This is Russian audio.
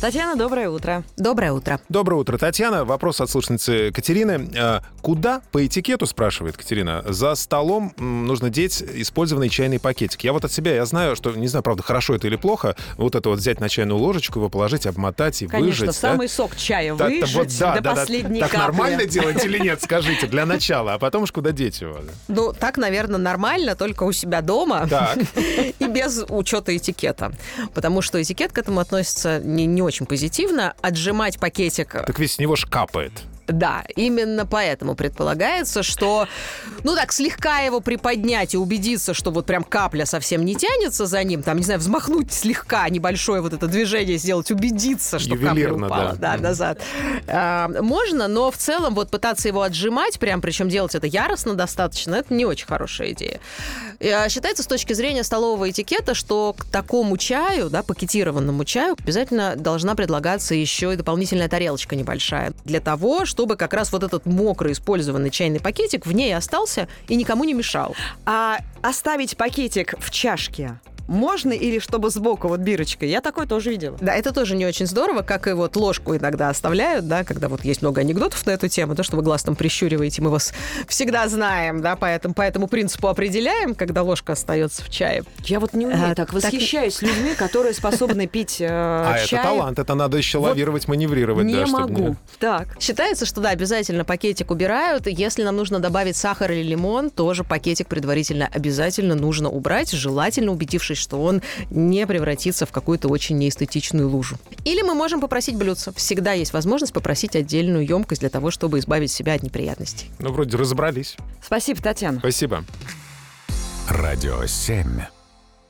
Татьяна, доброе утро. Доброе утро. Доброе утро, Татьяна. Вопрос от слушницы Катерины. Э, Куда по этикету, спрашивает Катерина, за столом нужно деть использованный чайный пакетик? Я вот от себя, я знаю, что, не знаю, правда, хорошо это или плохо, вот это вот взять на чайную ложечку, его положить, обмотать и Конечно, выжать. да? самый сок чая так выжать вот, да, до да, да. последней Так капли. нормально делать или нет, скажите, для начала, а потом уж куда деть его? Ну, так, наверное, нормально, только у себя дома Так. и без учета этикета. Потому что этикет к этому относится не, не очень позитивно. Отжимать пакетик Так ведь с него ж капает. Да, именно поэтому предполагается, что, ну так, слегка его приподнять и убедиться, что вот прям капля совсем не тянется за ним, там, не знаю, взмахнуть слегка, небольшое вот это движение сделать, убедиться, что капля Ювелирно, упала, да. да, назад. А, можно, но в целом вот пытаться его отжимать, прям, причем делать это яростно достаточно, это не очень хорошая идея. А, Считается с точки зрения столового этикета, что к такому чаю, да, пакетированному чаю, обязательно должна предлагаться еще и дополнительная тарелочка небольшая. Для того, чтобы как раз вот этот мокрый использованный чайный пакетик в ней остался и никому не мешал. А оставить пакетик в чашке можно или чтобы сбоку вот бирочкой? Я такое тоже видела. Да, это тоже не очень здорово, как и вот ложку иногда оставляют, да, когда вот есть много анекдотов на эту тему, то, что вы глаз там прищуриваете, мы вас всегда знаем, да, поэтому, по этому принципу определяем, когда ложка остается в чае. Я вот не умею А, так так- восхищаюсь людьми, которые способны пить э, А чай. это талант, это надо еще Вот лавировать, маневрировать. Не да, чтобы могу. Так. Считается, что да, обязательно пакетик убирают. Если нам нужно добавить сахар или лимон, тоже пакетик предварительно обязательно нужно убрать, желательно убедившись, что он не превратится в какую-то очень неэстетичную лужу. Или мы можем попросить блюдце. Всегда есть возможность попросить отдельную емкость для того, чтобы избавить себя от неприятностей. Ну, вроде разобрались. Спасибо, Татьяна. Спасибо. Радио 7.